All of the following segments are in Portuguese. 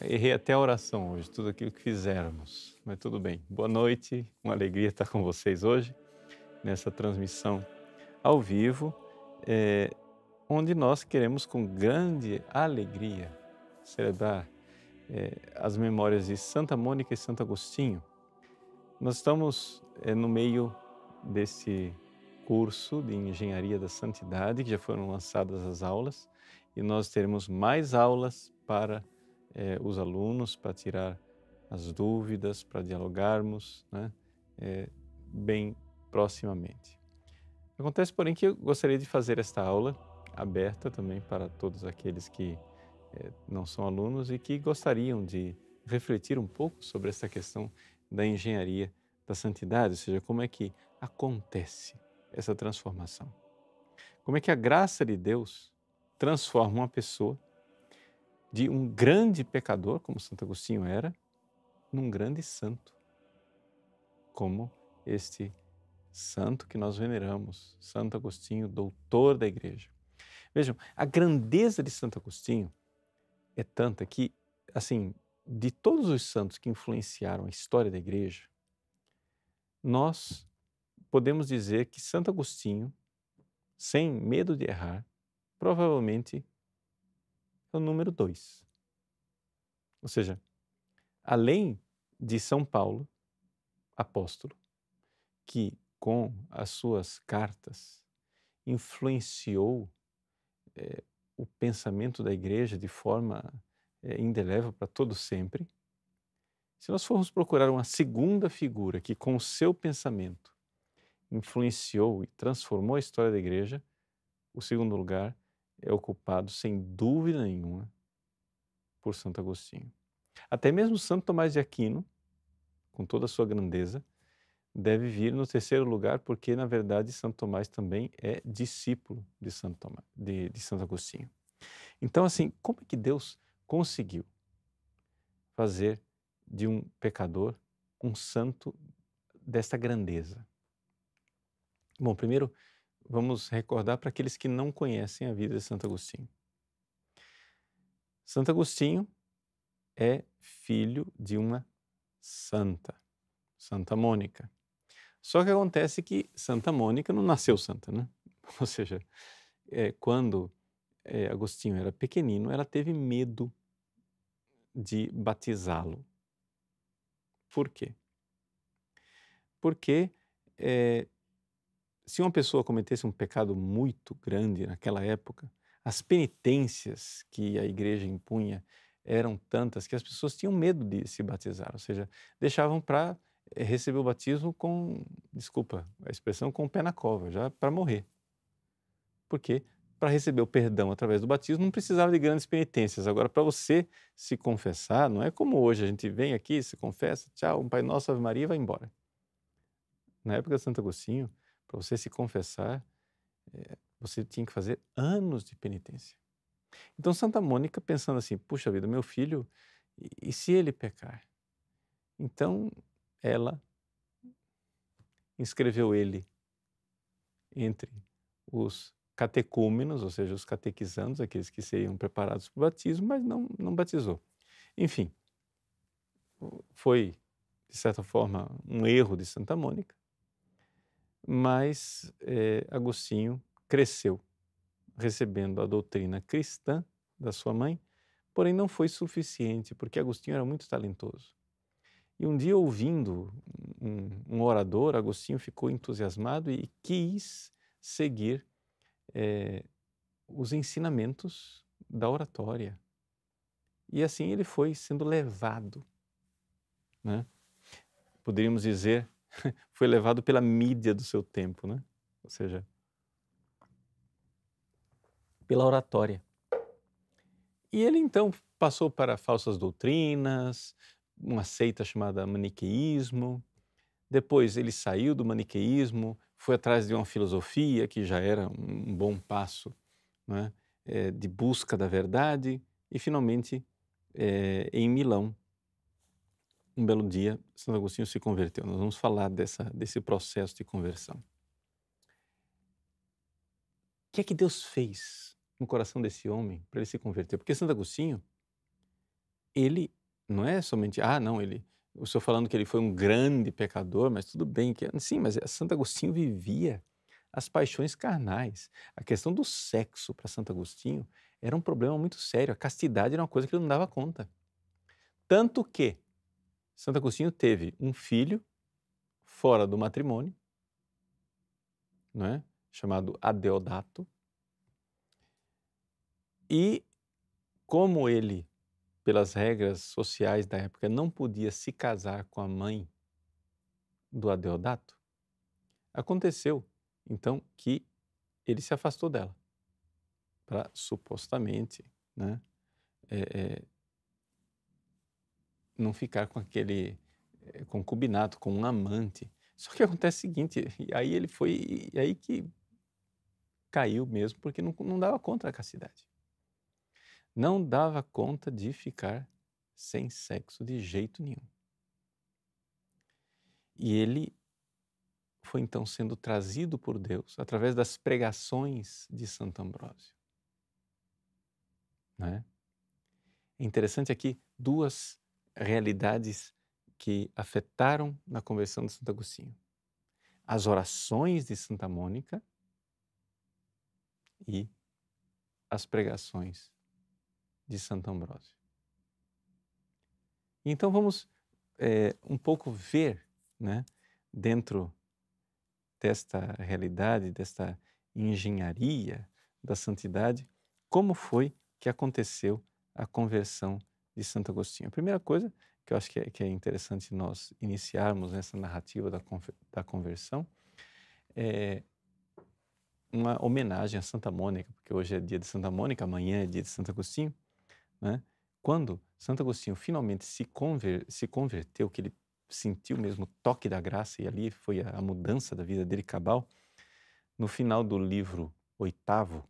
Errei até a oração hoje, tudo aquilo que fizermos, mas tudo bem. Boa noite, uma alegria estar com vocês hoje, nessa transmissão ao vivo, é, onde nós queremos com grande alegria celebrar é, as memórias de Santa Mônica e Santo Agostinho. Nós estamos é, no meio desse curso de Engenharia da Santidade, que já foram lançadas as aulas, e nós teremos mais aulas para eh, os alunos para tirar as dúvidas, para dialogarmos né, eh, bem proximamente. Acontece, porém, que eu gostaria de fazer esta aula aberta também para todos aqueles que eh, não são alunos e que gostariam de refletir um pouco sobre essa questão da engenharia da santidade, ou seja, como é que acontece essa transformação. Como é que a graça de Deus transforma uma pessoa de um grande pecador, como Santo Agostinho era, num grande santo, como este santo que nós veneramos, Santo Agostinho, doutor da igreja. Vejam, a grandeza de Santo Agostinho é tanta que, assim, de todos os santos que influenciaram a história da igreja, nós podemos dizer que Santo Agostinho, sem medo de errar, provavelmente é o número dois. Ou seja, além de São Paulo, apóstolo, que com as suas cartas influenciou é, o pensamento da igreja de forma é, indelével para todo sempre. Se nós formos procurar uma segunda figura que com o seu pensamento influenciou e transformou a história da igreja, o segundo lugar é ocupado, sem dúvida nenhuma, por Santo Agostinho. Até mesmo Santo Tomás de Aquino, com toda a sua grandeza, deve vir no terceiro lugar, porque, na verdade, Santo Tomás também é discípulo de Santo, Tomás, de, de Santo Agostinho. Então, assim, como é que Deus conseguiu fazer de um pecador um santo desta grandeza? Bom, primeiro, vamos recordar para aqueles que não conhecem a vida de Santo Agostinho. Santo Agostinho é filho de uma santa, Santa Mônica. Só que acontece que Santa Mônica não nasceu santa, né? Ou seja, é, quando é, Agostinho era pequenino, ela teve medo de batizá-lo. Por quê? Porque é, se uma pessoa cometesse um pecado muito grande naquela época, as penitências que a igreja impunha eram tantas que as pessoas tinham medo de se batizar, ou seja, deixavam para eh, receber o batismo com, desculpa a expressão, com o pé na cova, já para morrer. Porque para receber o perdão através do batismo não precisava de grandes penitências. Agora, para você se confessar, não é como hoje, a gente vem aqui, se confessa, tchau, um Pai Nosso, Ave Maria e vai embora. Na época de Santo Agostinho, para você se confessar, é, você tinha que fazer anos de penitência. Então, Santa Mônica, pensando assim: puxa vida, meu filho, e, e se ele pecar? Então, ela inscreveu ele entre os catecúmenos, ou seja, os catequizandos, aqueles que seriam preparados para o batismo, mas não, não batizou. Enfim, foi, de certa forma, um erro de Santa Mônica, mas é, Agostinho cresceu recebendo a doutrina cristã da sua mãe, porém não foi suficiente, porque Agostinho era muito talentoso. E um dia, ouvindo um, um orador, Agostinho ficou entusiasmado e quis seguir é, os ensinamentos da oratória. E assim ele foi sendo levado. Né? Poderíamos dizer foi levado pela mídia do seu tempo, né? Ou seja, pela oratória. E ele então passou para falsas doutrinas, uma seita chamada maniqueísmo. Depois ele saiu do maniqueísmo, foi atrás de uma filosofia que já era um bom passo né, é, de busca da verdade e finalmente é, em Milão, um belo dia, Santo Agostinho se converteu. Nós vamos falar dessa, desse processo de conversão. O que é que Deus fez no coração desse homem para ele se converter? Porque Santo Agostinho, ele não é somente, ah, não, ele, o senhor falando que ele foi um grande pecador, mas tudo bem, que sim, mas Santo Agostinho vivia as paixões carnais. A questão do sexo para Santo Agostinho era um problema muito sério. A castidade era uma coisa que ele não dava conta. Tanto que Santo Agostinho teve um filho fora do matrimônio, não é? chamado Adeodato, e como ele, pelas regras sociais da época, não podia se casar com a mãe do Adeodato, aconteceu então que ele se afastou dela para supostamente né, é, é, não ficar com aquele é, concubinato, com um amante. Só que acontece o seguinte, e aí ele foi, e aí que caiu mesmo, porque não, não dava conta da castidade. Não dava conta de ficar sem sexo de jeito nenhum. E ele foi então sendo trazido por Deus através das pregações de Santo Ambrósio. Né? É interessante aqui duas realidades que afetaram na conversão de Santo Agostinho: as orações de Santa Mônica e as pregações de Santo Ambrósio. Então vamos é, um pouco ver, né, dentro desta realidade, desta engenharia da santidade, como foi que aconteceu a conversão de Santo Agostinho. A primeira coisa que eu acho que é, que é interessante nós iniciarmos nessa narrativa da, da conversão é uma homenagem a Santa Mônica, porque hoje é dia de Santa Mônica, amanhã é dia de Santo Agostinho. Né? Quando Santo Agostinho finalmente se, conver, se converteu, que ele sentiu mesmo o toque da graça e ali foi a, a mudança da vida dele cabal. No final do livro oitavo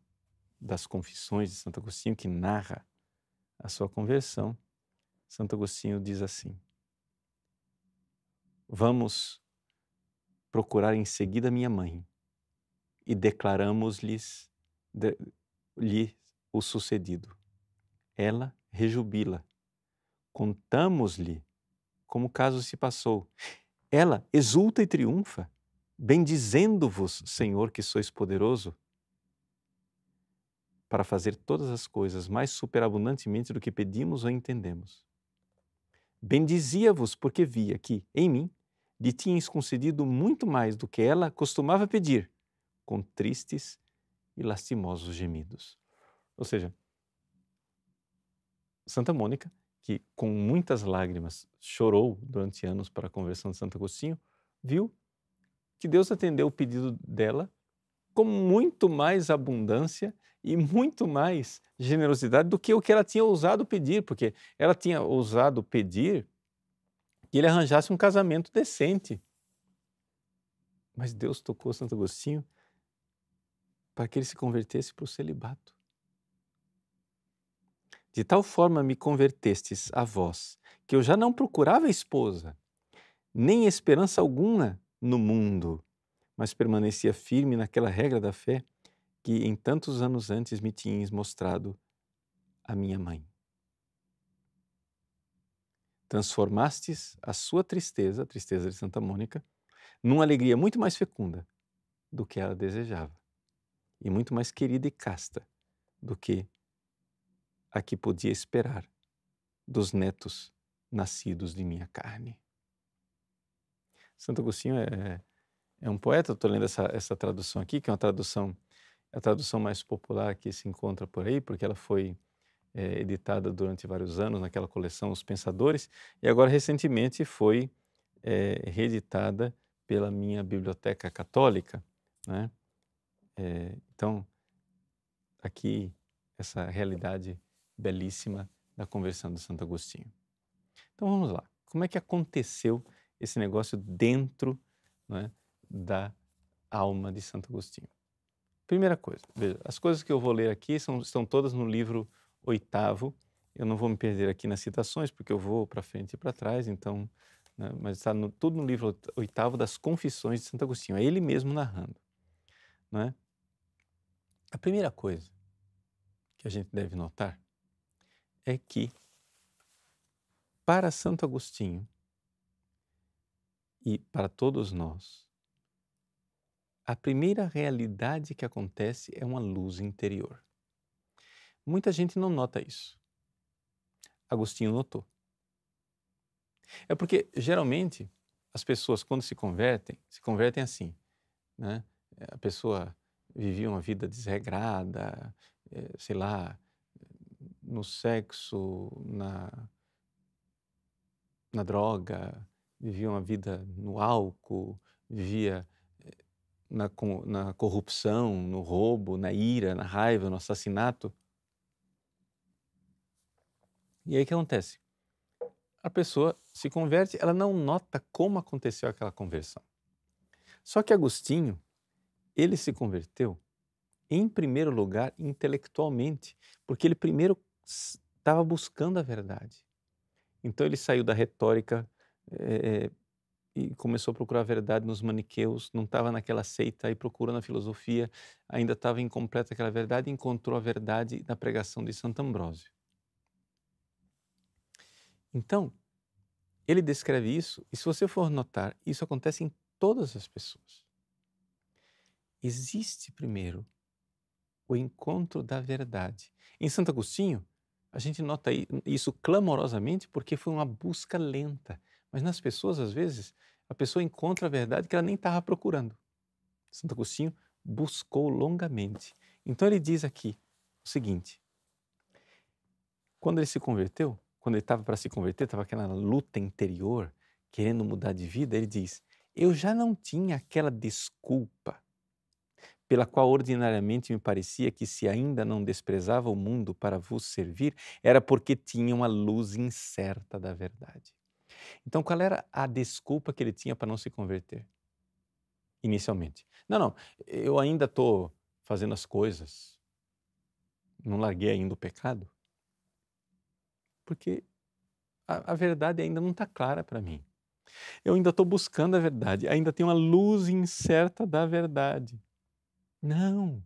das Confissões de Santo Agostinho, que narra a sua conversão, Santo Agostinho diz assim: Vamos procurar em seguida minha mãe e declaramos-lhes de, lhe o sucedido. Ela rejubila. Contamos-lhe como o caso se passou. Ela exulta e triunfa, bendizendo-vos, Senhor, que sois poderoso, para fazer todas as coisas mais superabundantemente do que pedimos ou entendemos. Bendizia-vos porque via que, em mim, lhe tinhas concedido muito mais do que ela costumava pedir, com tristes e lastimosos gemidos. Ou seja, Santa Mônica que com muitas lágrimas chorou durante anos para a conversão de Santo Agostinho, viu que Deus atendeu o pedido dela com muito mais abundância e muito mais generosidade do que o que ela tinha ousado pedir, porque ela tinha ousado pedir que ele arranjasse um casamento decente. Mas Deus tocou Santo Agostinho para que ele se convertesse para o celibato. De tal forma me convertestes a vós, que eu já não procurava esposa, nem esperança alguma no mundo, mas permanecia firme naquela regra da fé que em tantos anos antes me tinhas mostrado a minha mãe. Transformastes a sua tristeza, a tristeza de Santa Mônica, numa alegria muito mais fecunda do que ela desejava, e muito mais querida e casta do que a que podia esperar dos netos nascidos de minha carne. Santo Agostinho é, é um poeta, estou lendo essa, essa tradução aqui, que é uma tradução, é a tradução mais popular que se encontra por aí, porque ela foi é, editada durante vários anos naquela coleção Os Pensadores, e agora recentemente foi é, reeditada pela minha biblioteca católica. Né? É, então, aqui, essa realidade belíssima da conversão de Santo Agostinho. Então vamos lá. Como é que aconteceu esse negócio dentro é, da alma de Santo Agostinho. Primeira coisa, veja, as coisas que eu vou ler aqui são, estão todas no livro oitavo. Eu não vou me perder aqui nas citações, porque eu vou para frente e para trás, então, né, mas está no, tudo no livro oitavo das Confissões de Santo Agostinho. É ele mesmo narrando. Não é? A primeira coisa que a gente deve notar é que, para Santo Agostinho e para todos nós, a primeira realidade que acontece é uma luz interior. Muita gente não nota isso. Agostinho notou. É porque, geralmente, as pessoas, quando se convertem, se convertem assim. Né? A pessoa vivia uma vida desregrada, eh, sei lá, no sexo, na, na droga, vivia uma vida no álcool, vivia na, na corrupção, no roubo, na ira, na raiva, no assassinato. E aí o que acontece? A pessoa se converte, ela não nota como aconteceu aquela conversão. Só que Agostinho, ele se converteu, em primeiro lugar, intelectualmente, porque ele primeiro estava buscando a verdade. Então ele saiu da retórica é, e começou a procurar a verdade nos maniqueus, não estava naquela seita e procurando a filosofia, ainda estava incompleta aquela verdade e encontrou a verdade na pregação de Santo Ambrósio. Então, ele descreve isso, e se você for notar, isso acontece em todas as pessoas. Existe primeiro o encontro da verdade. Em Santo Agostinho, a gente nota isso clamorosamente porque foi uma busca lenta. Mas nas pessoas, às vezes, a pessoa encontra a verdade que ela nem estava procurando. Santo Agostinho buscou longamente. Então ele diz aqui o seguinte: quando ele se converteu, quando ele estava para se converter, estava aquela luta interior, querendo mudar de vida, ele diz: Eu já não tinha aquela desculpa pela qual ordinariamente me parecia que se ainda não desprezava o mundo para vos servir, era porque tinha uma luz incerta da verdade. Então, qual era a desculpa que ele tinha para não se converter? Inicialmente. Não, não, eu ainda estou fazendo as coisas, não larguei ainda o pecado, porque a, a verdade ainda não está clara para mim. Eu ainda estou buscando a verdade, ainda tem uma luz incerta da verdade. Não.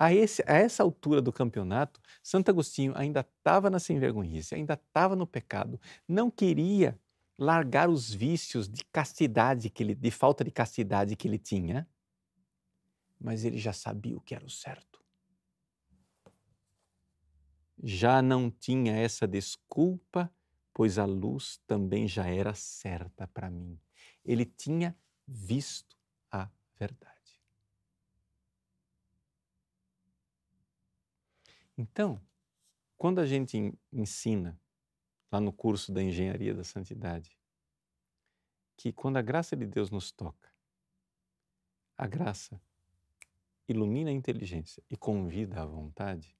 A, esse, a essa altura do campeonato, Santo Agostinho ainda estava na sem-vergonhice, ainda estava no pecado, não queria largar os vícios de castidade que ele, de falta de castidade que ele tinha, mas ele já sabia o que era o certo. Já não tinha essa desculpa, pois a luz também já era certa para mim. Ele tinha visto a verdade. Então, quando a gente ensina lá no curso da Engenharia da Santidade, que quando a graça de Deus nos toca, a graça ilumina a inteligência e convida à vontade,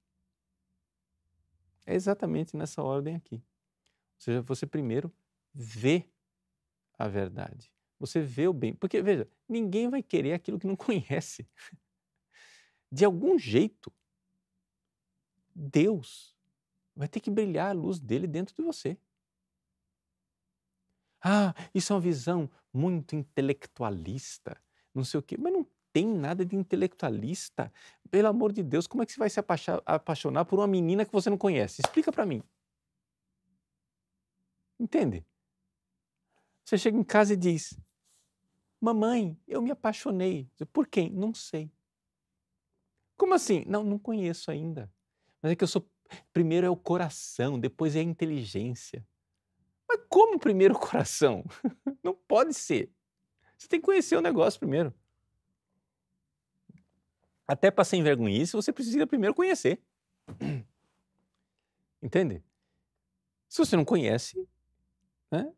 é exatamente nessa ordem aqui. Ou seja, você primeiro vê a verdade. Você vê o bem. Porque, veja, ninguém vai querer aquilo que não conhece. De algum jeito, Deus vai ter que brilhar a luz dele dentro de você. Ah, isso é uma visão muito intelectualista, não sei o quê, mas não tem nada de intelectualista. Pelo amor de Deus, como é que você vai se apaixonar por uma menina que você não conhece? Explica para mim. Entende? Você chega em casa e diz: Mamãe, eu me apaixonei. Por quem? Não sei. Como assim? Não, não conheço ainda. Mas é que eu sou. Primeiro é o coração, depois é a inteligência. Mas como primeiro o coração? Não pode ser. Você tem que conhecer o negócio primeiro. Até para ser envergonhice, você precisa primeiro conhecer. Entende? Se você não conhece, né?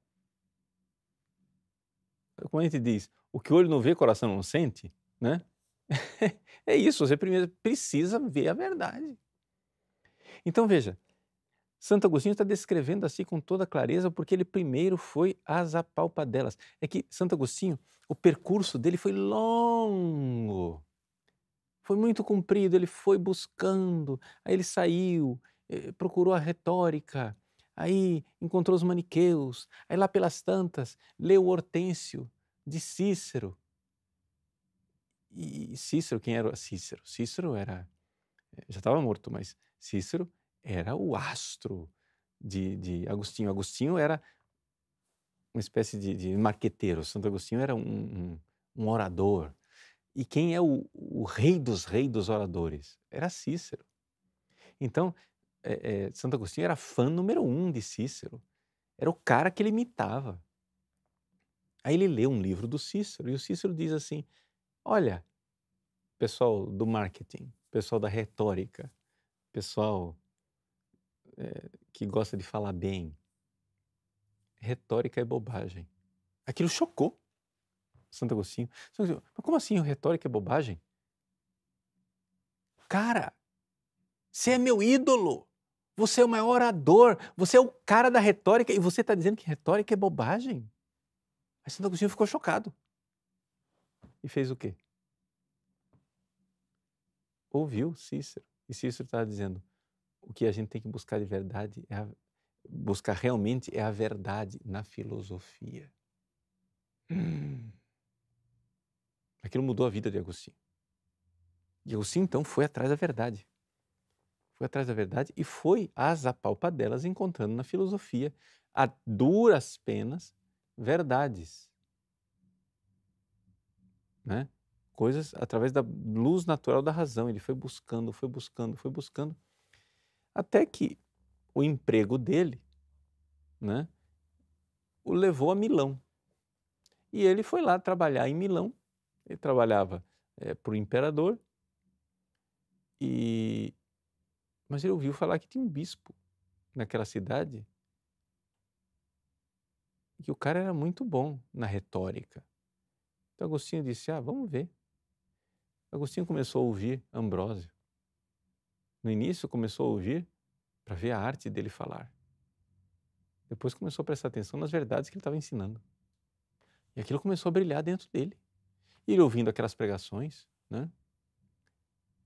Como a gente diz, o que o olho não vê, o coração não sente, né? é isso, você primeiro precisa ver a verdade. Então veja, Santo Agostinho está descrevendo assim com toda clareza, porque ele primeiro foi às apalpadelas. É que Santo Agostinho, o percurso dele foi longo, foi muito comprido, ele foi buscando, aí ele saiu, eh, procurou a retórica, aí encontrou os maniqueus, aí lá pelas tantas, leu Hortêncio de Cícero. E Cícero, quem era Cícero? Cícero era, eh, já estava morto, mas Cícero era o astro de, de Agostinho. Agostinho era uma espécie de, de marqueteiro, Santo Agostinho era um, um, um orador. E quem é o, o, rei dos reis dos oradores? Era Cícero. Então, é, é, Santo Agostinho era fã número um de Cícero. Era o cara que ele imitava. Aí ele lê um livro do Cícero e o Cícero diz assim: Olha, pessoal do marketing, pessoal da retórica, pessoal é, que gosta de falar bem. Retórica é bobagem. Aquilo chocou Santo Agostinho. Mas como assim retórica é bobagem? Cara, você é meu ídolo. Você é o maior orador. Você é o cara da retórica e você está dizendo que retórica é bobagem? Aí Santo Agostinho ficou chocado. E fez o quê? Ouviu Cícero. E Cícero estava dizendo: o que a gente tem que buscar de verdade é a, buscar realmente é a verdade na filosofia. Hum. Aquilo mudou a vida de Agostinho. E Agostinho então foi atrás da verdade. Foi atrás da verdade e foi às apalpadelas encontrando na filosofia, a duras penas, verdades. Né? Coisas através da luz natural da razão. Ele foi buscando, foi buscando, foi buscando. Até que o emprego dele né, o levou a Milão. E ele foi lá trabalhar em Milão. Ele trabalhava é, para o imperador. E... Mas ele ouviu falar que tinha um bispo naquela cidade que o cara era muito bom na retórica. Então Agostinho disse: Ah, vamos ver. Agostinho começou a ouvir Ambrósio. No início começou a ouvir para ver a arte dele falar. Depois começou a prestar atenção nas verdades que ele estava ensinando. E aquilo começou a brilhar dentro dele. E ele ouvindo aquelas pregações, né?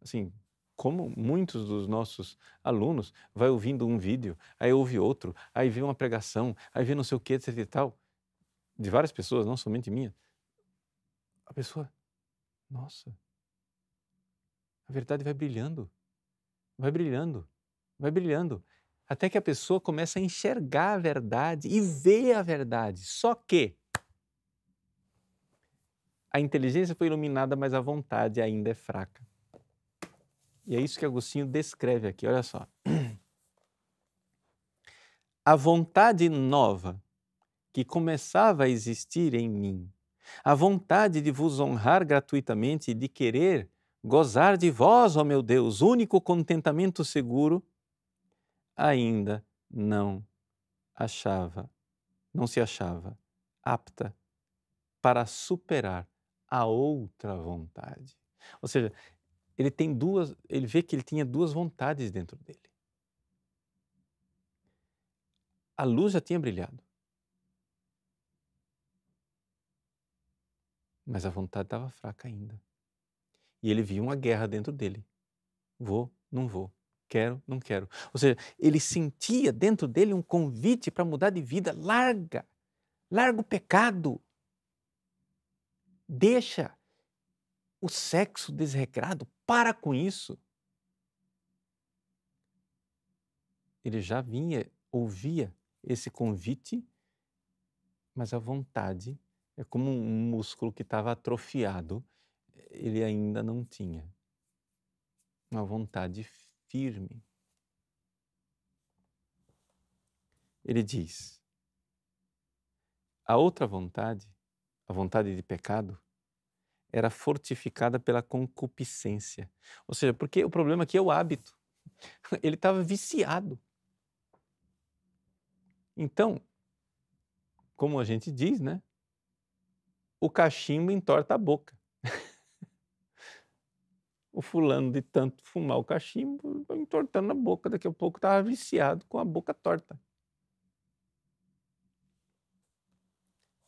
Assim, como muitos dos nossos alunos vai ouvindo um vídeo, aí ouve outro, aí vê uma pregação, aí vê não sei o que, etc e tal, de várias pessoas, não somente minha. A pessoa, nossa, a verdade vai brilhando vai brilhando, vai brilhando, até que a pessoa começa a enxergar a verdade e ver a verdade. Só que a inteligência foi iluminada, mas a vontade ainda é fraca. E é isso que Agostinho descreve aqui, olha só. A vontade nova que começava a existir em mim, a vontade de vos honrar gratuitamente e de querer gozar de vós, ó meu Deus, único contentamento seguro, ainda não achava, não se achava apta para superar a outra vontade. Ou seja, ele tem duas, ele vê que ele tinha duas vontades dentro dele. A luz já tinha brilhado. Mas a vontade estava fraca ainda. E ele via uma guerra dentro dele. Vou, não vou. Quero, não quero. Ou seja, ele sentia dentro dele um convite para mudar de vida. Larga, larga o pecado. Deixa o sexo desregrado. Para com isso. Ele já vinha, ouvia esse convite, mas a vontade é como um músculo que estava atrofiado ele ainda não tinha uma vontade firme. Ele diz: a outra vontade, a vontade de pecado, era fortificada pela concupiscência. Ou seja, porque o problema aqui é o hábito. Ele estava viciado. Então, como a gente diz, né? O cachimbo entorta a boca. o fulano de tanto fumar o cachimbo, entortando a boca, daqui a pouco estava viciado com a boca torta.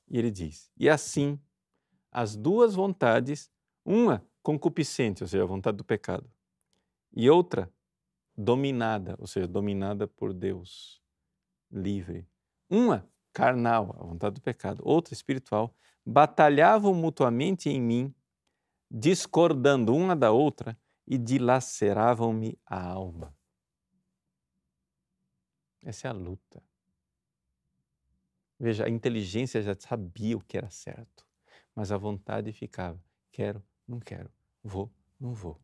E ele diz: E assim, as duas vontades, uma concupiscente, ou seja, a vontade do pecado, e outra dominada, ou seja, dominada por Deus, livre. Uma carnal, a vontade do pecado, outra espiritual, batalhavam mutuamente em mim, discordando uma da outra e dilaceravam-me a alma. Essa é a luta. Veja, a inteligência já sabia o que era certo, mas a vontade ficava: quero, não quero, vou, não vou.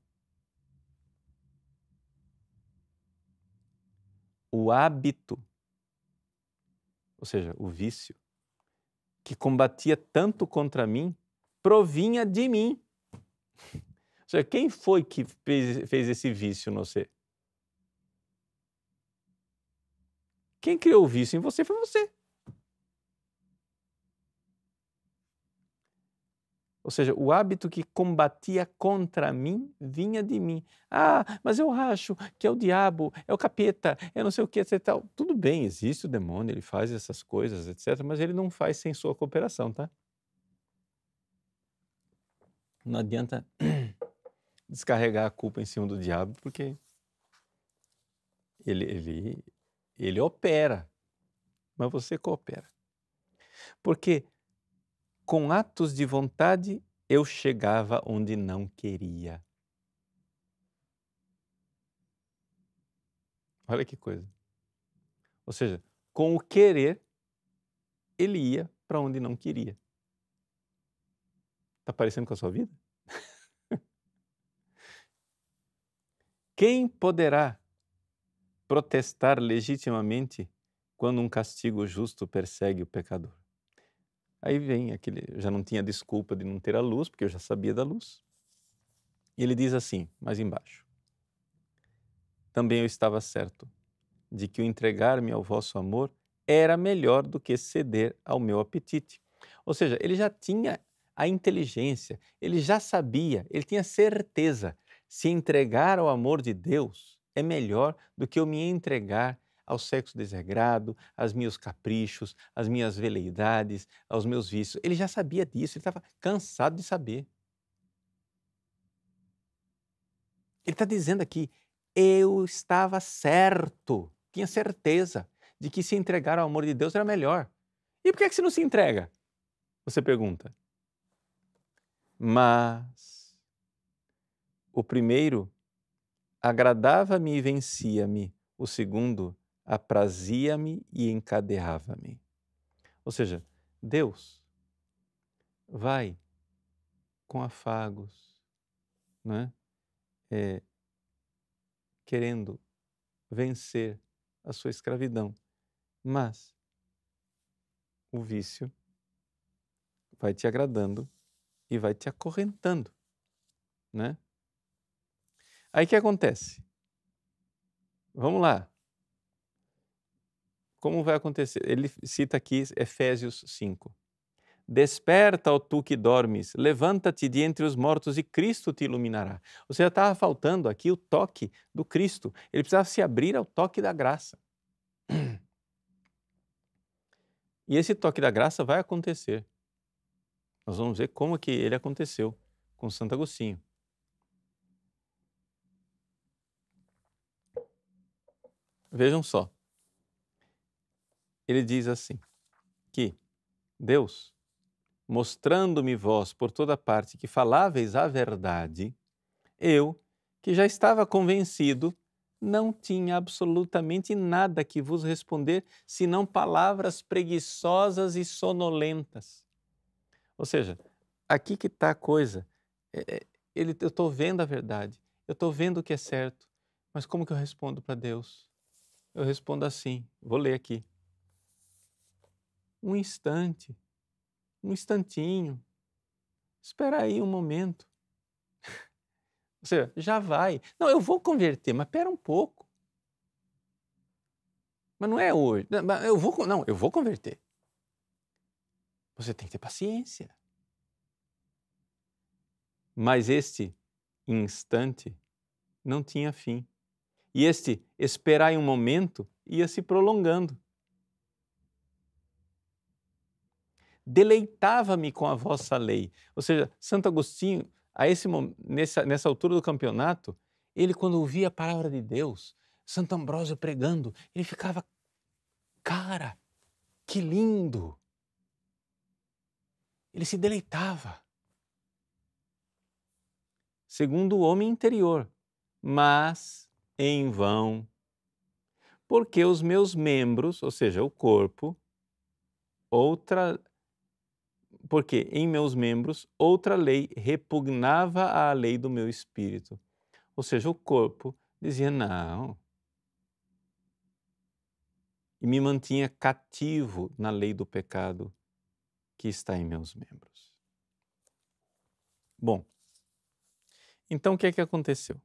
O hábito, ou seja, o vício, que combatia tanto contra mim, provinha de mim. Ou seja, quem foi que fez, fez esse vício no você? Quem criou o vício em você foi você. Ou seja, o hábito que combatia contra mim vinha de mim. Ah, mas eu acho que é o diabo, é o capeta, é não sei o que, etc. Tudo bem, existe o demônio, ele faz essas coisas, etc. Mas ele não faz sem sua cooperação, tá? Não adianta descarregar a culpa em cima do diabo, porque ele, ele, ele opera, mas você coopera. Porque com atos de vontade, eu chegava onde não queria. Olha que coisa. Ou seja, com o querer, ele ia para onde não queria. Está parecendo com a sua vida? Quem poderá protestar legitimamente quando um castigo justo persegue o pecador? Aí vem aquele, já não tinha desculpa de não ter a luz, porque eu já sabia da luz. E ele diz assim, mais embaixo: Também eu estava certo de que o entregar-me ao vosso amor era melhor do que ceder ao meu apetite. Ou seja, ele já tinha a inteligência, ele já sabia, ele tinha certeza. Se entregar ao amor de Deus é melhor do que eu me entregar ao sexo desregrado, aos meus caprichos, às minhas veleidades, aos meus vícios. Ele já sabia disso, ele estava cansado de saber. Ele está dizendo aqui: eu estava certo, tinha certeza de que se entregar ao amor de Deus era melhor. E por que, é que você não se entrega? Você pergunta. Mas o primeiro agradava-me e vencia-me, o segundo aprazia-me e encadeava-me. Ou seja, Deus vai com afagos, né? É, querendo vencer a sua escravidão, mas o vício vai te agradando e vai te acorrentando, né? Aí o que acontece? Vamos lá. Como vai acontecer? Ele cita aqui Efésios 5. Desperta, ó tu que dormes, levanta-te de entre os mortos e Cristo te iluminará. Ou seja, estava faltando aqui o toque do Cristo. Ele precisava se abrir ao toque da graça. E esse toque da graça vai acontecer. Nós vamos ver como que ele aconteceu com Santo Agostinho. Vejam só ele diz assim: que Deus, mostrando-me vós por toda parte que faláveis a verdade, eu, que já estava convencido, não tinha absolutamente nada que vos responder senão palavras preguiçosas e sonolentas. Ou seja, aqui que está a coisa. É, é, ele, eu estou vendo a verdade, eu estou vendo o que é certo, mas como que eu respondo para Deus? Eu respondo assim, vou ler aqui um instante, um instantinho. Espera aí um momento. Ou seja, já vai. Não, eu vou converter, mas espera um pouco. Mas não é hoje. Eu vou, não, eu vou converter. Você tem que ter paciência. Mas este instante não tinha fim. E este esperar em um momento ia se prolongando. Deleitava-me com a vossa lei. Ou seja, Santo Agostinho, a esse, nessa, nessa altura do campeonato, ele, quando ouvia a palavra de Deus, Santo Ambrósio pregando, ele ficava, cara, que lindo! Ele se deleitava. Segundo o homem interior, mas em vão, porque os meus membros, ou seja, o corpo, outra porque em meus membros outra lei repugnava à lei do meu espírito. Ou seja, o corpo dizia não. E me mantinha cativo na lei do pecado que está em meus membros. Bom, então o que é que aconteceu?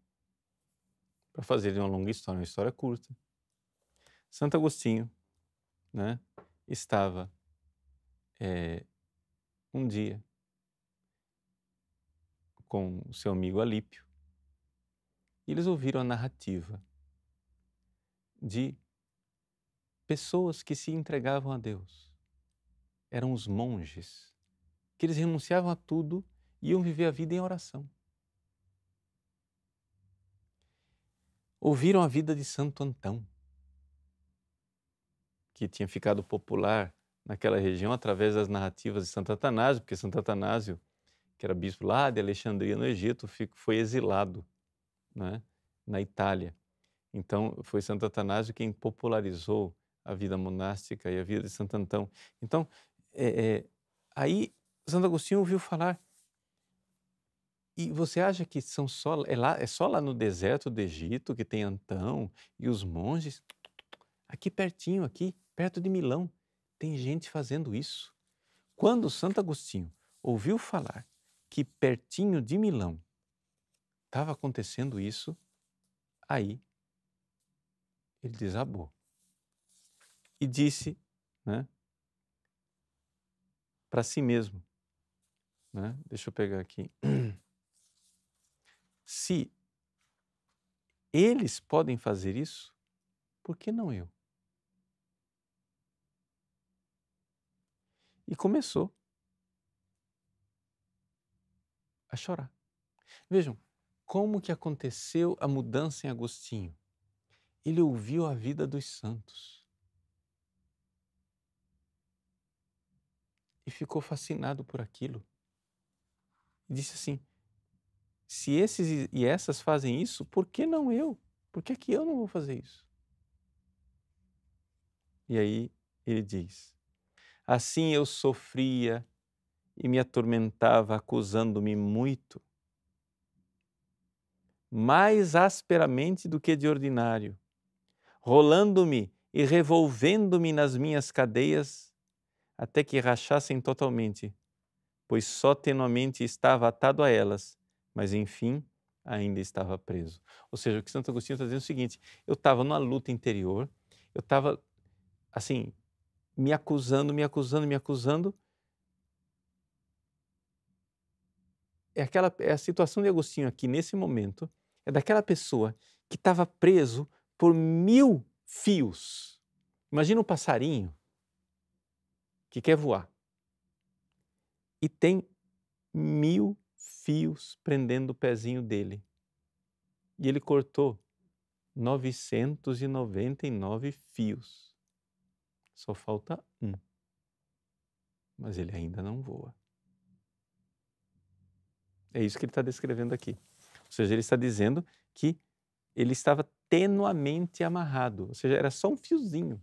Para fazer uma longa história, uma história curta, Santo Agostinho né, estava é, um dia com o seu amigo Alípio e eles ouviram a narrativa de pessoas que se entregavam a Deus. Eram os monges, que eles renunciavam a tudo e iam viver a vida em oração. Ouviram a vida de Santo Antão, que tinha ficado popular naquela região através das narrativas de Santo Atanásio, porque Santo Atanásio, que era bispo lá de Alexandria, no Egito, foi exilado né, na Itália. Então, foi Santo Atanásio quem popularizou a vida monástica e a vida de Santo Antão. Então, é, é, aí Santo Agostinho ouviu falar. E você acha que são só é, lá, é só lá no deserto do Egito que tem Antão e os monges? Aqui pertinho, aqui, perto de Milão, tem gente fazendo isso. Quando Santo Agostinho ouviu falar que pertinho de Milão estava acontecendo isso, aí ele desabou e disse né, para si mesmo: né, deixa eu pegar aqui. Se eles podem fazer isso, por que não eu? E começou a chorar. Vejam como que aconteceu a mudança em Agostinho. Ele ouviu a vida dos santos. E ficou fascinado por aquilo. E disse assim: se esses e essas fazem isso, por que não eu? Por que, é que eu não vou fazer isso? E aí ele diz: Assim eu sofria e me atormentava, acusando-me muito, mais asperamente do que de ordinário, rolando-me e revolvendo-me nas minhas cadeias, até que rachassem totalmente, pois só tenuamente estava atado a elas, mas enfim ainda estava preso. Ou seja, o que Santo Agostinho está dizendo é o seguinte: eu estava numa luta interior, eu estava assim me acusando, me acusando, me acusando. É, aquela, é a situação de Agostinho aqui nesse momento, é daquela pessoa que estava preso por mil fios. Imagina um passarinho que quer voar e tem mil fios prendendo o pezinho dele. E ele cortou 999 fios. Só falta um. Mas ele ainda não voa. É isso que ele está descrevendo aqui. Ou seja, ele está dizendo que ele estava tenuamente amarrado, ou seja, era só um fiozinho.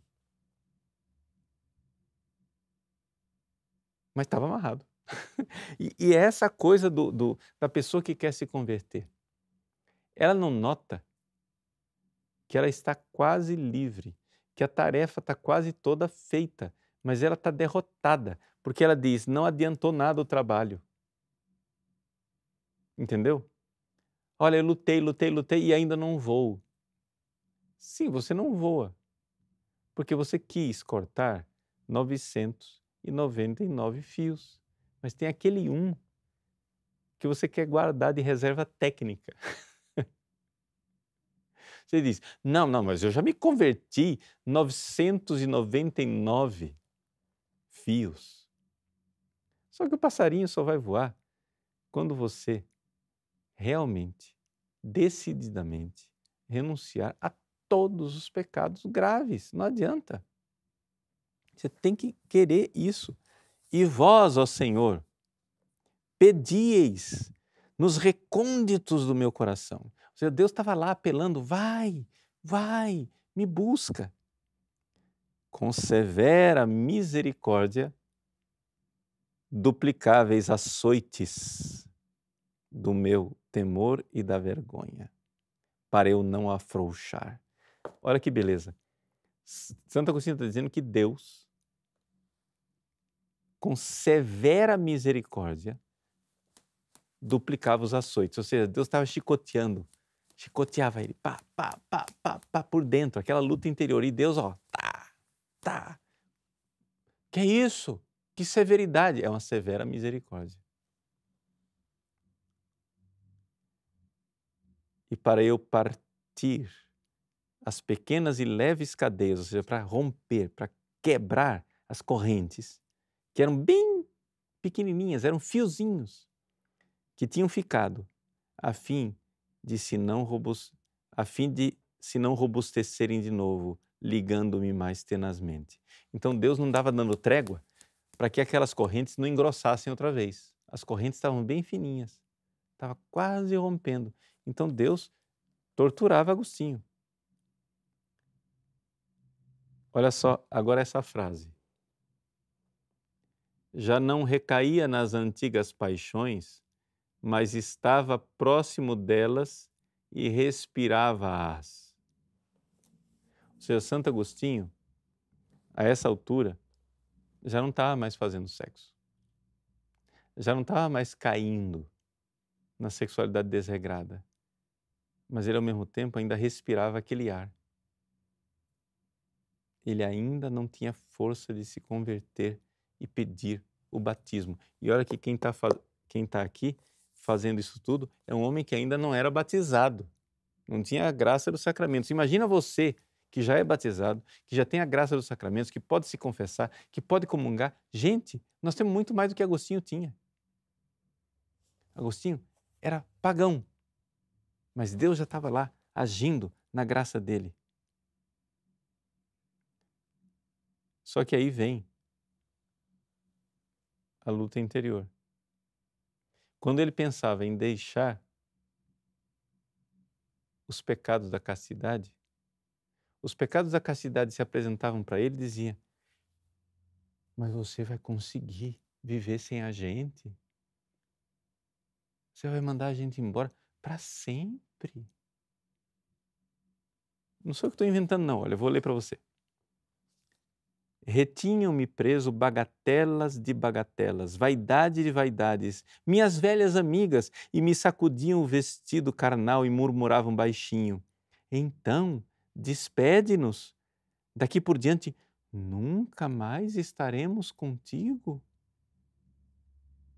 Mas estava amarrado. e, e é essa coisa do, do, da pessoa que quer se converter. Ela não nota que ela está quase livre que a tarefa está quase toda feita, mas ela está derrotada, porque ela diz: não adiantou nada o trabalho. Entendeu? Olha, eu lutei, lutei, lutei e ainda não vou. Sim, você não voa, porque você quis cortar 999 fios, mas tem aquele um que você quer guardar de reserva técnica. Você diz: não, não, mas eu já me converti 999 fios. Só que o passarinho só vai voar quando você realmente, decididamente, renunciar a todos os pecados graves. Não adianta. Você tem que querer isso. E vós, ó Senhor, pedieis nos recônditos do meu coração. Ou seja, Deus estava lá apelando: vai, vai, me busca. Com severa misericórdia, duplicáveis açoites do meu temor e da vergonha, para eu não afrouxar. Olha que beleza. Santo Agostinho está dizendo que Deus, com severa misericórdia, duplicava os açoites. Ou seja, Deus estava chicoteando, chicoteava ele, pá, pá, pá, pá, pá, por dentro, aquela luta interior. E Deus, ó, tá, tá. Que é isso? Que severidade? É uma severa misericórdia. E para eu partir as pequenas e leves cadeias, ou seja, para romper, para quebrar as correntes, que eram bem pequenininhas, eram fiozinhos que tinham ficado, a fim de se não robust... a fim de se não robustecerem de novo, ligando-me mais tenazmente. Então Deus não dava dando trégua para que aquelas correntes não engrossassem outra vez. As correntes estavam bem fininhas, estava quase rompendo. Então Deus torturava Agostinho. Olha só agora essa frase. Já não recaía nas antigas paixões mas estava próximo delas e respirava-as. O seja, Santo Agostinho, a essa altura, já não estava mais fazendo sexo. Já não estava mais caindo na sexualidade desregrada. Mas ele, ao mesmo tempo, ainda respirava aquele ar. Ele ainda não tinha força de se converter e pedir o batismo. E olha que quem está quem tá aqui fazendo isso tudo é um homem que ainda não era batizado, não tinha a graça dos sacramentos. Imagina você que já é batizado, que já tem a graça dos sacramentos, que pode se confessar, que pode comungar. Gente, nós temos muito mais do que Agostinho tinha. Agostinho era pagão, mas Deus já estava lá agindo na graça dele. Só que aí vem a luta interior. Quando ele pensava em deixar os pecados da castidade, os pecados da castidade se apresentavam para ele e dizia: Mas você vai conseguir viver sem a gente? Você vai mandar a gente embora para sempre? Não sou eu que estou inventando, não. Olha, eu vou ler para você retinham-me preso bagatelas de bagatelas, vaidade de vaidades, minhas velhas amigas, e me sacudiam o vestido carnal e murmuravam baixinho. Então, despede-nos. Daqui por diante, nunca mais estaremos contigo.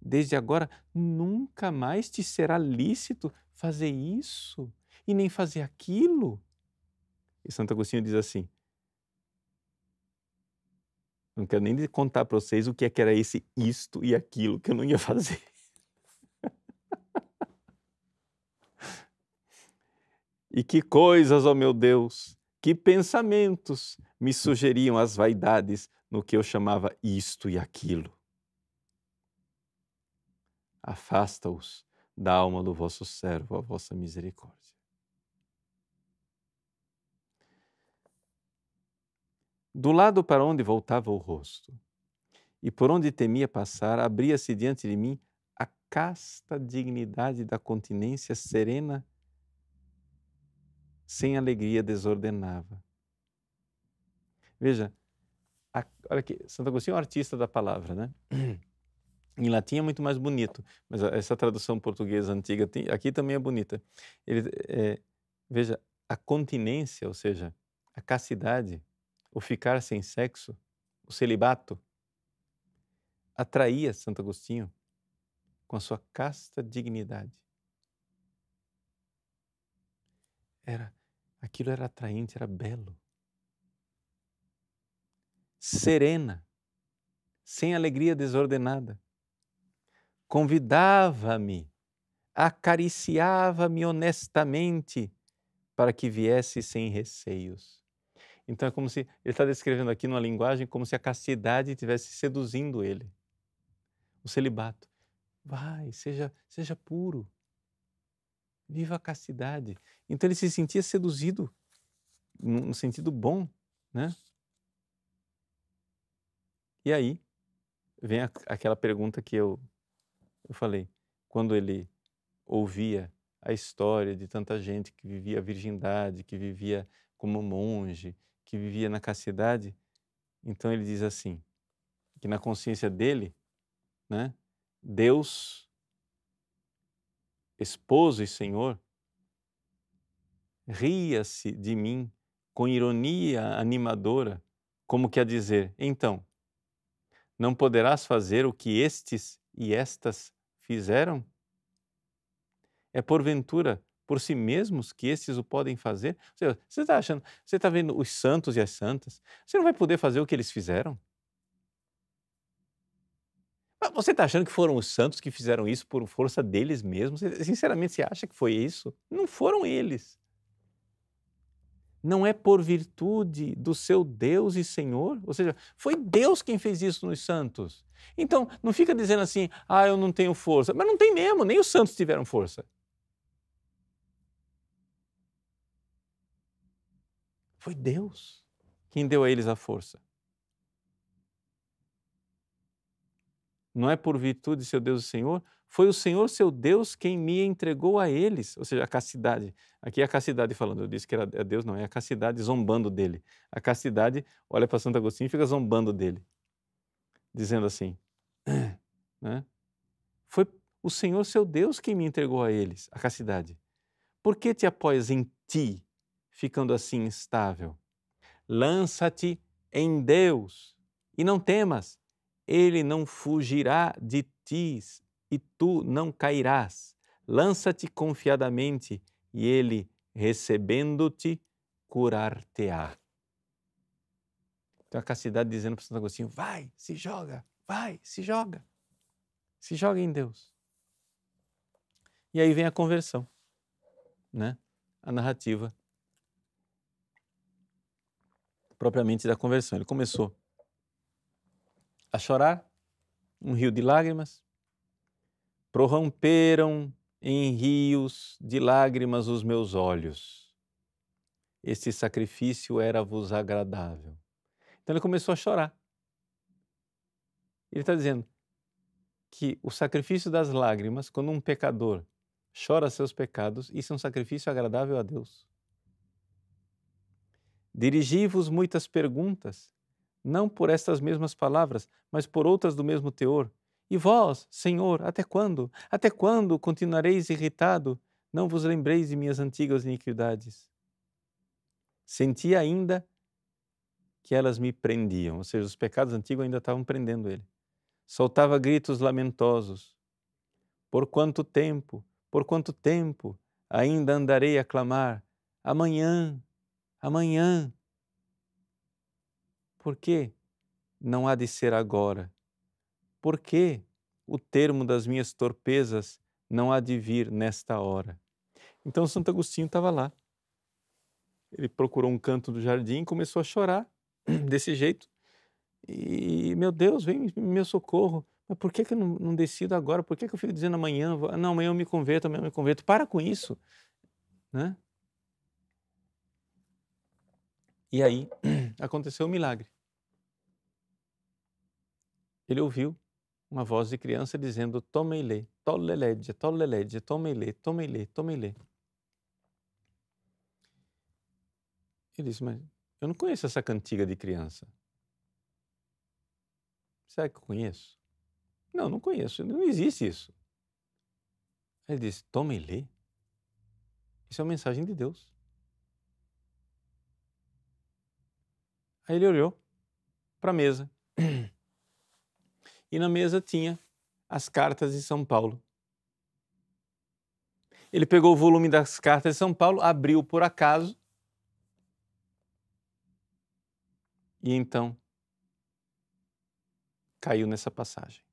Desde agora, nunca mais te será lícito fazer isso e nem fazer aquilo. E Santo Agostinho diz assim: não quero nem contar para vocês o que, é que era esse isto e aquilo que eu não ia fazer. e que coisas, ó oh meu Deus, que pensamentos me sugeriam as vaidades no que eu chamava isto e aquilo. Afasta-os da alma do vosso servo, a vossa misericórdia. Do lado para onde voltava o rosto e por onde temia passar, abria-se diante de mim a casta dignidade da continência serena, sem alegria desordenava. Veja, a, olha aqui, Santo Agostinho é um artista da palavra, né? Em latim é muito mais bonito, mas essa tradução portuguesa antiga tem, aqui também é bonita. Ele, é, veja, a continência, ou seja, a castidade, o ficar sem sexo, o celibato, atraía Santo Agostinho com a sua casta dignidade. Era, aquilo era atraente, era belo. Serena, sem alegria desordenada. Convidava-me, acariciava-me honestamente para que viesse sem receios. Então é como se ele está descrevendo aqui numa linguagem como se a castidade estivesse seduzindo ele. O celibato. Vai, seja, seja puro. Viva a castidade. Então ele se sentia seduzido no sentido bom, né? E aí vem a, aquela pergunta que eu, eu falei. Quando ele ouvia a história de tanta gente que vivia a virgindade, que vivia como monge, que vivia na castidade, então ele diz assim, que na consciência dele, né, Deus, esposo e Senhor, ria-se de mim com ironia animadora, como que a dizer: então, não poderás fazer o que estes e estas fizeram? É porventura por si mesmos que estes o podem fazer? Você está achando, você está vendo os santos e as santas, você não vai poder fazer o que eles fizeram? Você está achando que foram os santos que fizeram isso por força deles mesmos? Sinceramente, você acha que foi isso? Não foram eles. Não é por virtude do seu Deus e Senhor? Ou seja, foi Deus quem fez isso nos santos. Então, não fica dizendo assim, ah, eu não tenho força. Mas não tem mesmo, nem os santos tiveram força. Foi Deus quem deu a eles a força. Não é por virtude de seu Deus e Senhor, foi o Senhor seu Deus quem me entregou a eles, ou seja, a castidade. Aqui é a castidade falando, eu disse que era Deus, não, é a castidade zombando dele. A castidade olha para Santo Agostinho e fica zombando dele, dizendo assim: né? Foi o Senhor seu Deus quem me entregou a eles, a castidade. Por que te apoias em ti, ficando assim instável. Lança-te em Deus e não temas, ele não fugirá de ti e tu não cairás. Lança-te confiadamente e ele, recebendo-te, curar-te-á. Então a castidade dizendo para Santo Agostinho: vai, se joga, vai, se joga. Se joga em Deus. E aí vem a conversão, né? A narrativa propriamente da conversão. Ele começou a chorar, um rio de lágrimas, prorromperam em rios de lágrimas os meus olhos. Este sacrifício era-vos agradável. Então ele começou a chorar. Ele está dizendo que o sacrifício das lágrimas, quando um pecador chora seus pecados, isso é um sacrifício agradável a Deus. Dirigi-vos muitas perguntas, não por estas mesmas palavras, mas por outras do mesmo teor. E vós, Senhor, até quando? Até quando continuareis irritado? Não vos lembreis de minhas antigas iniquidades. Senti ainda que elas me prendiam, ou seja, os pecados antigos ainda estavam prendendo ele. Soltava gritos lamentosos. Por quanto tempo, por quanto tempo ainda andarei a clamar? Amanhã, amanhã. Por que não há de ser agora? Por que o termo das minhas torpezas não há de vir nesta hora? Então Santo Agostinho estava lá. Ele procurou um canto do jardim e começou a chorar desse jeito. E, meu Deus, vem meu socorro. Mas por que, que eu não, não decido agora? Por que, que eu fico dizendo amanhã? Não, amanhã eu me converto, amanhã eu me converto. Para com isso. Né? E aí aconteceu um milagre. Ele ouviu uma voz de criança dizendo: Tome e lê, toleledja, toleledja, tome e lê, tome e lê, tome e lê. Ele disse: Mas eu não conheço essa cantiga de criança. Será que eu conheço? Não, não conheço, não existe isso. Ele disse: Tome e lê. Isso é uma mensagem de Deus. Aí ele olhou para a mesa. E na mesa tinha as cartas de São Paulo. Ele pegou o volume das cartas de São Paulo, abriu por acaso e então caiu nessa passagem.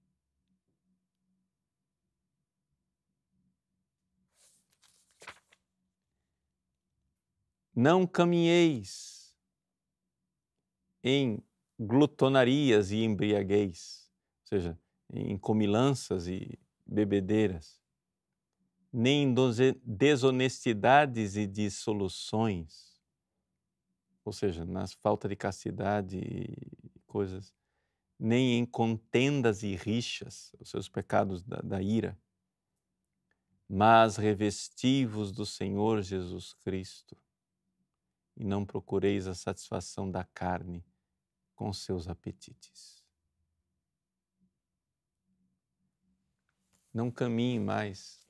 Não caminheis em glutonarias e embriaguez, ou seja, em comilanças e bebedeiras, nem em desonestidades e dissoluções, ou seja, nas falta de castidade e coisas, nem em contendas e rixas, os seus pecados da, da ira, mas revestivos do Senhor Jesus Cristo. E não procureis a satisfação da carne com seus apetites. Não caminhe mais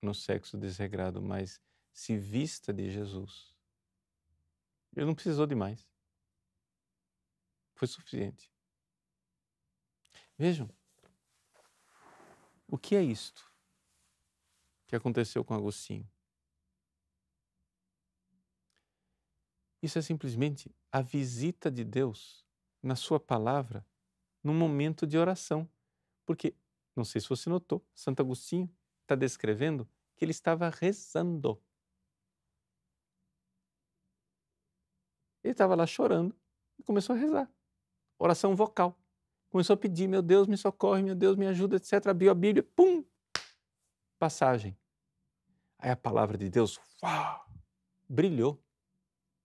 no sexo desregrado, mas se vista de Jesus. Ele não precisou de mais. Foi suficiente. Vejam, o que é isto que aconteceu com Agostinho? Isso é simplesmente a visita de Deus na Sua palavra num momento de oração. Porque, não sei se você notou, Santo Agostinho está descrevendo que ele estava rezando. Ele estava lá chorando e começou a rezar. Oração vocal. Começou a pedir: Meu Deus, me socorre, meu Deus, me ajuda, etc. Abriu a Bíblia, pum! Passagem. Aí a palavra de Deus uau, brilhou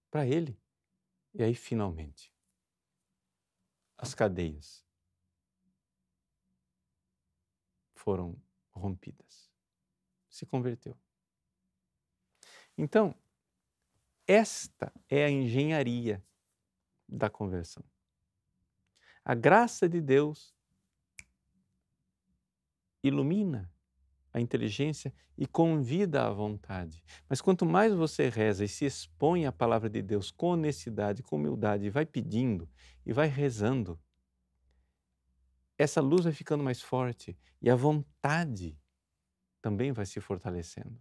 para ele. E aí, finalmente, as cadeias foram rompidas. Se converteu. Então, esta é a engenharia da conversão. A graça de Deus ilumina a inteligência e convida à vontade. Mas quanto mais você reza e se expõe à palavra de Deus com honestidade, com humildade, e vai pedindo e vai rezando, essa luz vai ficando mais forte e a vontade também vai se fortalecendo.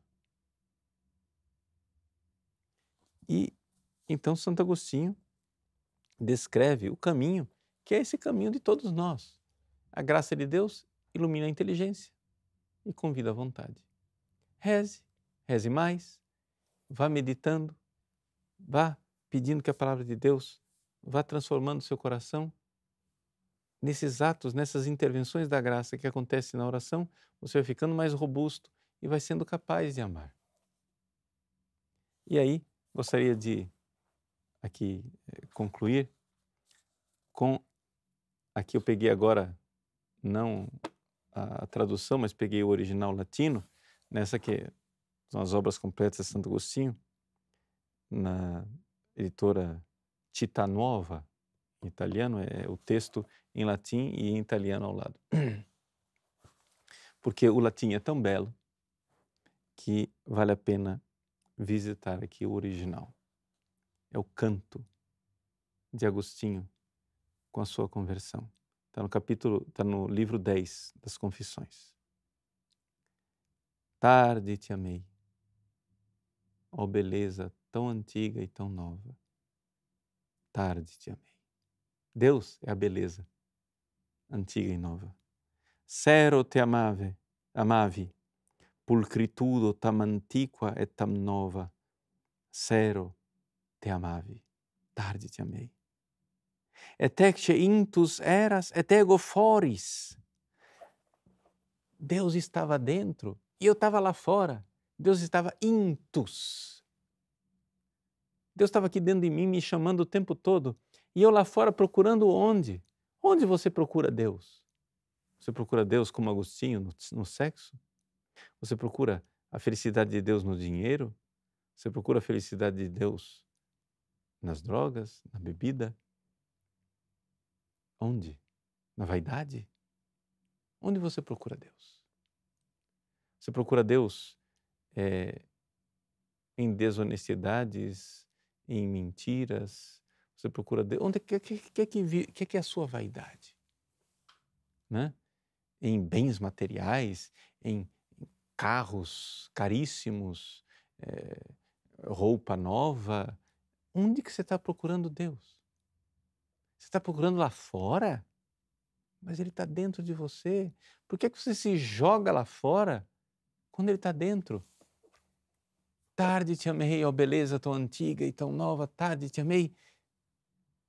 E então Santo Agostinho descreve o caminho, que é esse caminho de todos nós. A graça de Deus ilumina a inteligência e convida à vontade. Reze, reze mais, vá meditando, vá pedindo que a palavra de Deus vá transformando seu coração. Nesses atos, nessas intervenções da graça que acontecem na oração, você vai ficando mais robusto e vai sendo capaz de amar. E aí, gostaria de aqui eh, concluir com aqui eu peguei agora não a tradução, mas peguei o original latino, nessa que são as obras completas de Santo Agostinho, na editora Tita Nova, em italiano, é o texto em latim e em italiano ao lado. Porque o latim é tão belo que vale a pena visitar aqui o original. É o canto de Agostinho com a sua conversão. Está no capítulo, está no livro 10 das Confissões. Tarde te amei, ó beleza tão antiga e tão nova. Tarde te amei. Deus é a beleza antiga e nova. Sero te amave, amavi, pulcritudo tam antiqua e tam nova. Sero te amavi, tarde te amei et ecce intus eras et ego foris. Deus estava dentro e eu estava lá fora. Deus estava intus. Deus estava aqui dentro de mim me chamando o tempo todo e eu lá fora procurando onde? Onde você procura Deus? Você procura Deus como Agostinho no, no sexo? Você procura a felicidade de Deus no dinheiro? Você procura a felicidade de Deus nas drogas, na bebida? Onde? Na vaidade? Onde você procura Deus? Você procura Deus é, em desonestidades, em mentiras? Você procura Deus? Onde que, que, que, que, que é a sua vaidade? Né? em bens materiais, em carros caríssimos, é, roupa nova. Onde que você está procurando Deus? Você está procurando lá fora? Mas Ele está dentro de você. Por que, que você se joga lá fora quando Ele está dentro? Tarde te amei, ó beleza tão antiga e tão nova, tarde te amei.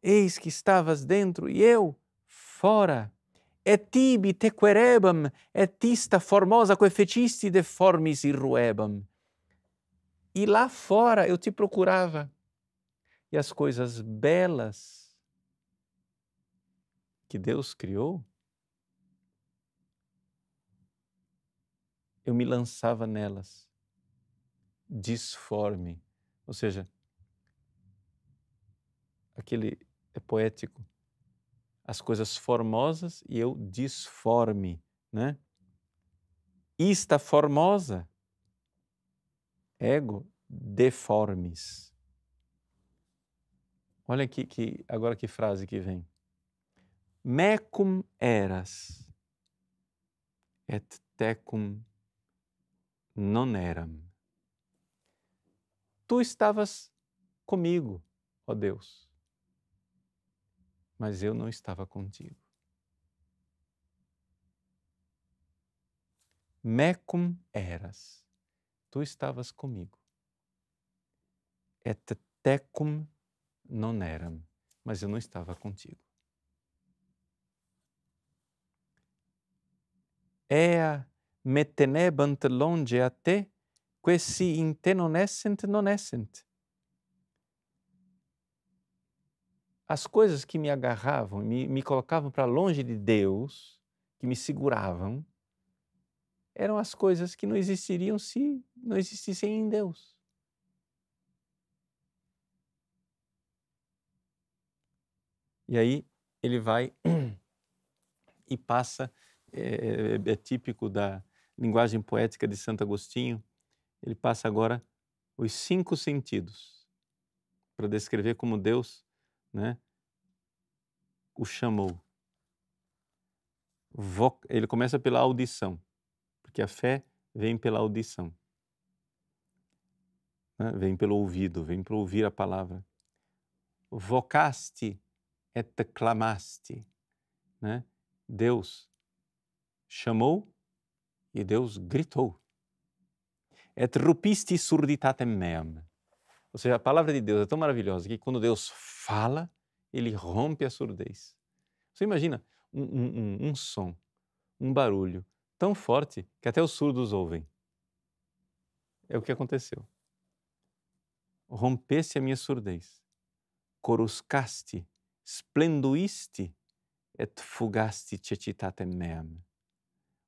Eis que estavas dentro e eu fora. Et tibi te querebam, et ista formosa que fecisti deformis irruebam. E lá fora eu te procurava, e as coisas belas que Deus criou, eu me lançava nelas disforme. Ou seja, aquele é poético. As coisas formosas e eu disforme, né? Ista formosa, ego deformes. Olha aqui que agora que frase que vem. Mecum eras et tecum non eram tu estavas comigo, ó Deus, mas eu não estava contigo. Mecum eras, tu estavas comigo. Et tecum non eram, mas eu não estava contigo. Ea me tenebant longe a te, questi in te non essent, non essent. As coisas que me agarravam, me, me colocavam para longe de Deus, que me seguravam, eram as coisas que não existiriam se não existissem em Deus. E aí ele vai e passa, é, é, é típico da linguagem poética de Santo Agostinho, ele passa agora os cinco sentidos para descrever como Deus né, o chamou. Ele começa pela audição, porque a fé vem pela audição. Né? Vem pelo ouvido, vem para ouvir a palavra. Vocaste et clamaste. Né? Deus chamou e Deus gritou et rupisti surditatem meam. Ou seja, a palavra de Deus é tão maravilhosa que quando Deus fala, ele rompe a surdez. Você imagina um, um, um som, um barulho tão forte que até os surdos ouvem. É o que aconteceu. Rompeste a minha surdez, coruscaste, splenduiste et fugaste cecitatem meam.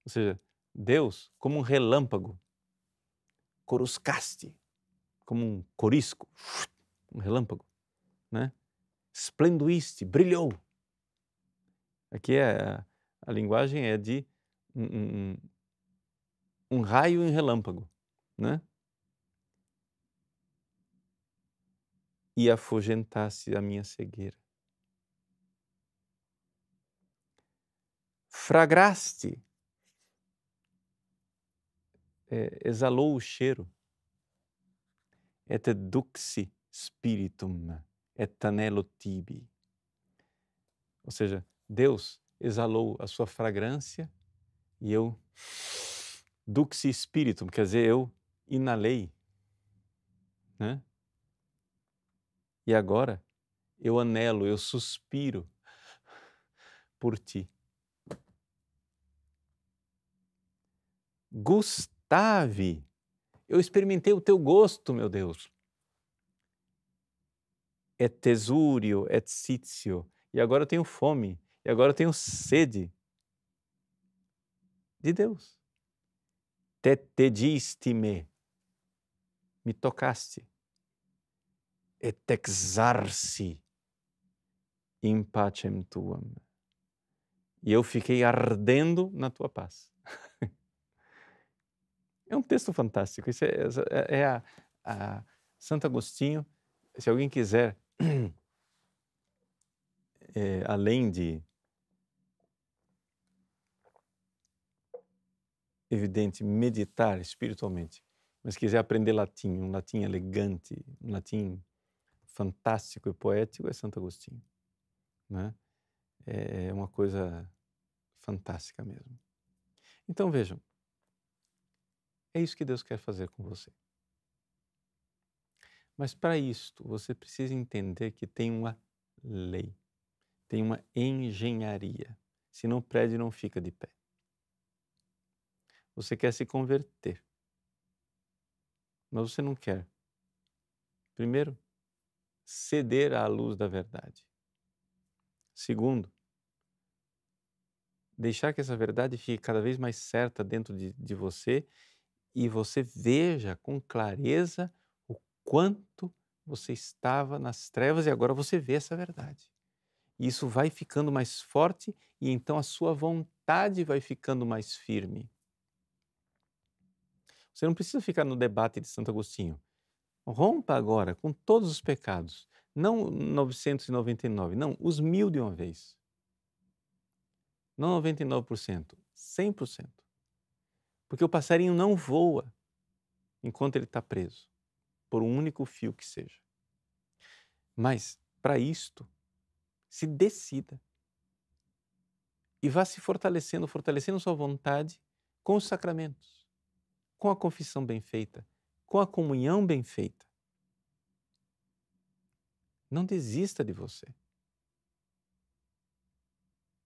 Ou seja, Deus, como um relâmpago, coruscaste, como um corisco, um relâmpago, né? Splenduiste, brilhou. Aqui é, a, a linguagem é de um, um, um raio em relâmpago, né? E afugentasse a minha cegueira. Fragraste exalou o cheiro. Et duxi spiritum et anelo tibi. Ou seja, Deus exalou a sua fragrância e eu duxi spiritum, quer dizer, eu inalei, né? E agora eu anelo, eu suspiro por ti. Gust Tave, eu experimentei o teu gosto, meu Deus. É tesúrio, é tsitio. E agora eu tenho fome. E agora eu tenho sede de Deus. Te tediste-me. Me tocaste. Et exarsi in pacem tuam. E eu fiquei ardendo na tua paz. É um texto fantástico. Isso é, é, é a, a Santo Agostinho. Se alguém quiser, é, além de evidente, meditar espiritualmente, mas quiser aprender latim, um latim elegante, um latim fantástico e poético, é Santo Agostinho. Né? É uma coisa fantástica mesmo. Então vejam, é isso que Deus quer fazer com você. Mas para isto, você precisa entender que tem uma lei, tem uma engenharia. Senão o prédio não fica de pé. Você quer se converter, mas você não quer. Primeiro, ceder à luz da verdade. Segundo, deixar que essa verdade fique cada vez mais certa dentro de, de você e você veja com clareza o quanto você estava nas trevas e agora você vê essa verdade. E isso vai ficando mais forte e então a sua vontade vai ficando mais firme. Você não precisa ficar no debate de Santo Agostinho. Rompa agora com todos os pecados. Não 999, não, os mil de uma vez. Não 99%, 100%. Porque o passarinho não voa enquanto ele está preso, por um único fio que seja. Mas, para isto, se decida. E vá se fortalecendo, fortalecendo sua vontade com os sacramentos, com a confissão bem feita, com a comunhão bem feita. Não desista de você.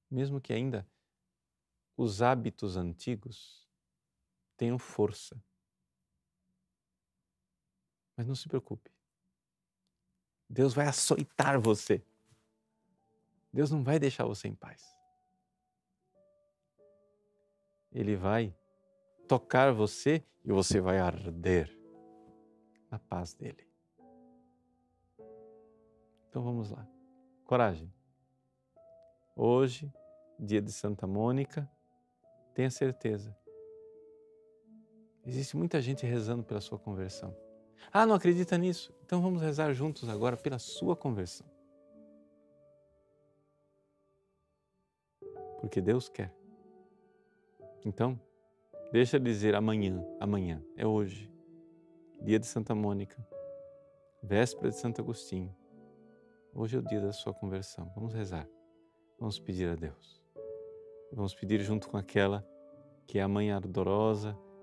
Mesmo que ainda os hábitos antigos tenham força. Mas não se preocupe. Deus vai açoitar você. Deus não vai deixar você em paz. Ele vai tocar você e você vai arder na paz dele. Então vamos lá. Coragem. Hoje, dia de Santa Mônica, tenha certeza Existe muita gente rezando pela sua conversão. Ah, não acredita nisso? Então vamos rezar juntos agora pela sua conversão. Porque Deus quer. Então, deixa de dizer amanhã, amanhã, é hoje. Dia de Santa Mônica, véspera de Santo Agostinho. Hoje é o dia da sua conversão. Vamos rezar. Vamos pedir a Deus. Vamos pedir junto com aquela que é a mãe ardorosa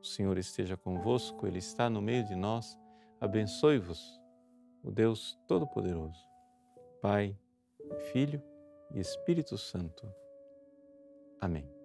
O Senhor esteja convosco, Ele está no meio de nós. Abençoe-vos, o Deus Todo-Poderoso, Pai, Filho e Espírito Santo. Amém.